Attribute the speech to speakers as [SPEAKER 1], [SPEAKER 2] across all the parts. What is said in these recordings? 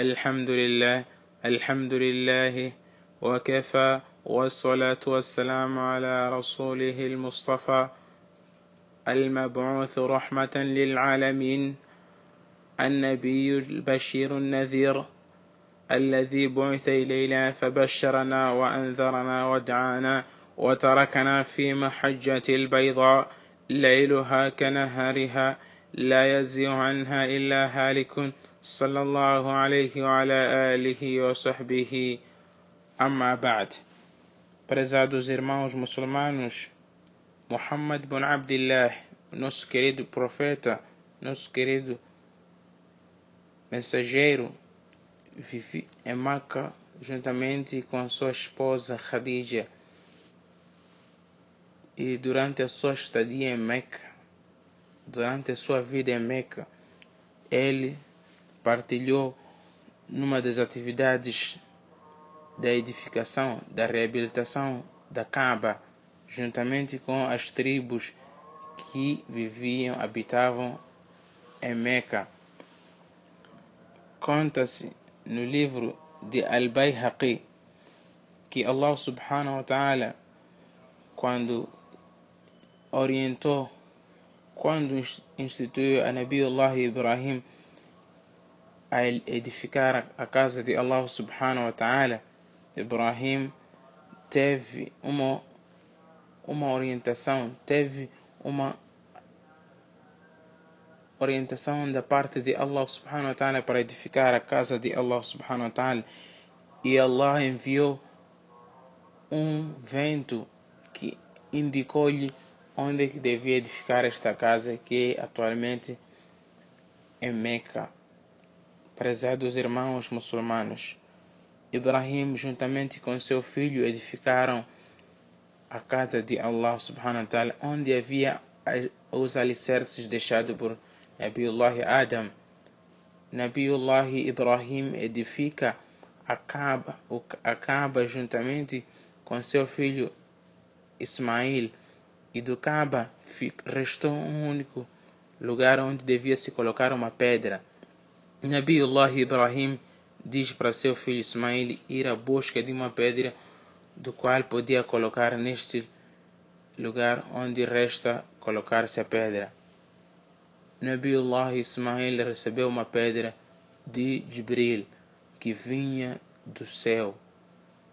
[SPEAKER 1] الحمد لله الحمد لله وكفى والصلاة والسلام على رسوله المصطفى المبعوث رحمة للعالمين النبي البشير النذير الذي بعث إلينا فبشرنا وأنذرنا ودعانا وتركنا في محجة البيضاء ليلها كنهارها لا يزيغ عنها إلا هالك. صلى الله عليه وعلى آله وصحبه أما بعد Prezados irmãos muçulmanos, Muhammad bin Abdullah, nosso querido profeta, nosso querido mensageiro, vive em Meca juntamente com sua esposa Khadija. E durante a sua estadia em Meca, durante a sua vida em Meca, ele partilhou numa das atividades da edificação, da reabilitação da Kaaba, juntamente com as tribos que viviam, habitavam em Meca. Conta-se no livro de Al-Bayhaqi que Allah subhanahu wa ta'ala quando orientou quando instituiu a Nabiullah Ibrahim a edificar a casa de Allah subhanahu wa ta'ala Ibrahim teve uma uma orientação teve uma orientação da parte de Allah subhanahu wa ta'ala para edificar a casa de Allah subhanahu wa ta'ala e Allah enviou um vento que indicou-lhe onde que devia edificar esta casa que é atualmente em Meca. Prezados irmãos muçulmanos, Ibrahim juntamente com seu filho edificaram a casa de Allah subhanahu wa ta'ala onde havia os alicerces deixados por Nabiullah Adam. Nabiullah Ibrahim edifica a Kaaba, a Kaaba juntamente com seu filho Ismail e do Kaaba restou um único lugar onde devia se colocar uma pedra. Nabiullah Ibrahim diz para seu filho Ismail ir à busca de uma pedra do qual podia colocar neste lugar onde resta colocar-se a pedra. Nabiullah Ismail recebeu uma pedra de Jibril que vinha do céu.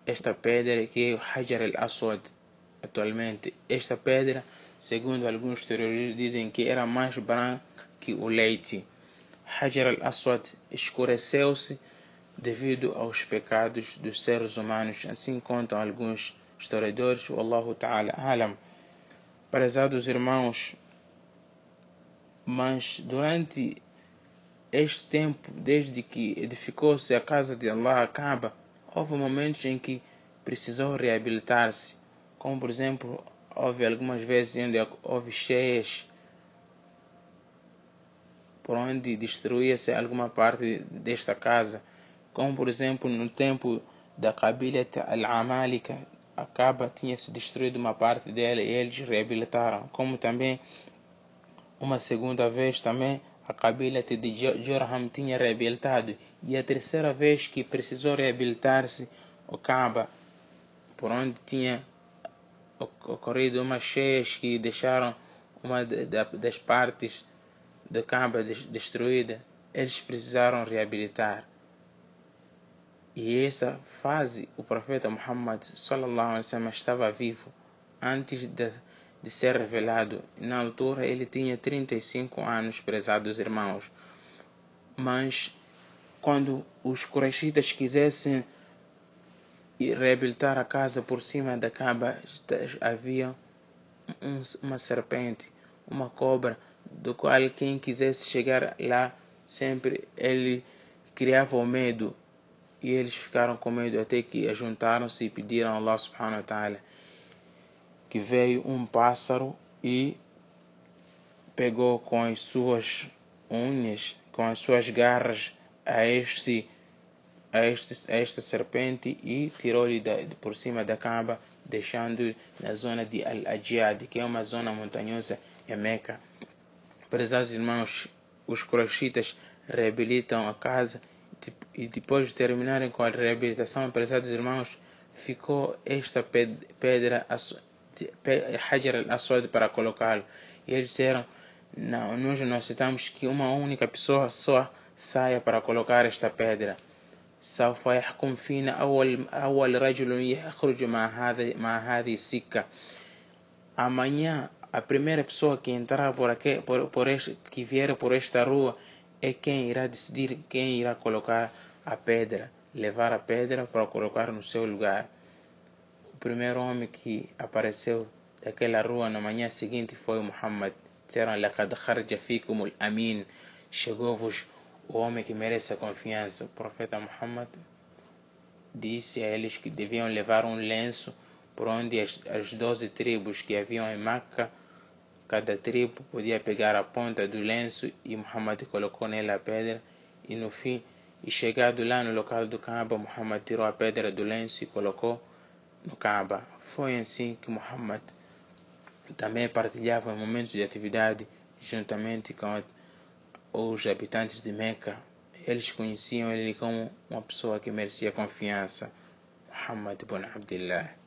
[SPEAKER 1] Esta pedra que é o Hajar al-Aswad atualmente. Esta pedra, segundo alguns teorias, dizem que era mais branca que o leite. Hajar al-Aswad escureceu-se devido aos pecados dos seres humanos, assim contam alguns historiadores, Allahu Ta'ala Alam. Prezados irmãos, mas durante este tempo, desde que edificou-se a casa de Allah, acaba, houve momentos em que precisou reabilitar-se, como por exemplo, houve algumas vezes onde houve cheias, por onde destruía-se alguma parte desta casa, como por exemplo no tempo da Kabila al-Amalika, a Kaaba tinha se destruído uma parte dela e eles reabilitaram, como também uma segunda vez também a Kabila de Jorham tinha reabilitado. E a terceira vez que precisou reabilitar-se o Kaaba, por onde tinha ocorrido umas cheias que deixaram uma das partes do Kaaba destruída, eles precisaram reabilitar. E essa fase o profeta Muhammad sallallahu alaihi wasallam estava vivo antes de, de ser revelado. Na altura ele tinha 35 anos, prezados irmãos. Mas quando os Quraishitas quisessem reabilitar a casa por cima da Kaaba, havia um, uma serpente, uma cobra, do qual quem quisesse chegar lá, sempre ele criava o medo e eles ficaram com medo até que juntaram-se e pediram a Allah subhanahu wa ta'ala que veio um pássaro e pegou com as suas unhas, com as suas garras a este a, este, a esta serpente e tirou-lhe por cima da cama, deixando na zona de Al-Ajiyad, que é uma zona montanhosa em Meca. Prezados irmãos, os crochitas reabilitam a casa e depois de terminarem com a reabilitação, prezados irmãos, ficou esta pedra Hajar al-Aswad para colocá-lo. E eles disseram, não, nós necessitamos que uma única pessoa só saia para colocar esta pedra. سوف يحكم فينا أول أول رجل يخرج مع هذه مع هذه السكة amanhã a primeira pessoa que entrar por aqui, por, por este, que vier por esta rua é quem irá decidir quem irá colocar a pedra, levar a pedra para colocar no seu lugar. O primeiro homem que apareceu daquela rua na manhã seguinte foi Muhammad. Disseram: Laqad amin. Chegou-vos o homem que merece a confiança. O profeta Muhammad disse a eles que deviam levar um lenço por onde as, as doze tribos que haviam em Meca cada tribo podia pegar a ponta do lenço e Muhammad colocou nele a pedra e no fim, e chegado lá no local do Kaaba, Muhammad tirou a pedra do lenço e colocou no Kaaba. Foi assim que Muhammad também partilhava momentos de atividade juntamente com os habitantes de Meca, eles conheciam ele como uma pessoa que merecia confiança. Muhammad ibn Abdullah.